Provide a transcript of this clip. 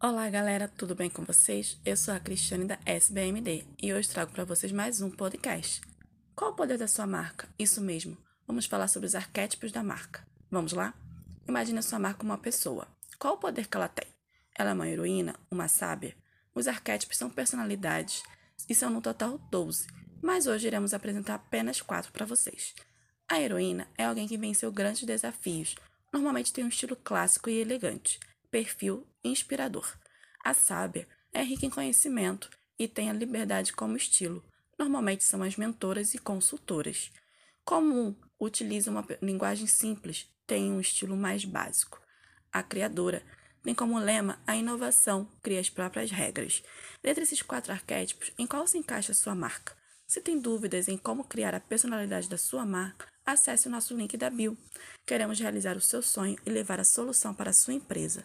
Olá, galera, tudo bem com vocês? Eu sou a Cristiane da SBMD e hoje trago para vocês mais um podcast. Qual o poder da sua marca? Isso mesmo, vamos falar sobre os arquétipos da marca. Vamos lá? Imagine a sua marca uma pessoa. Qual o poder que ela tem? Ela é uma heroína? Uma sábia? Os arquétipos são personalidades e são no total 12, mas hoje iremos apresentar apenas quatro para vocês. A heroína é alguém que venceu grandes desafios, normalmente tem um estilo clássico e elegante perfil inspirador. A sábia é rica em conhecimento e tem a liberdade como estilo. Normalmente são as mentoras e consultoras. Comum, utiliza uma linguagem simples, tem um estilo mais básico. A criadora tem como lema a inovação, cria as próprias regras. Dentre esses quatro arquétipos, em qual se encaixa sua marca? Se tem dúvidas em como criar a personalidade da sua marca, acesse o nosso link da bio. Queremos realizar o seu sonho e levar a solução para a sua empresa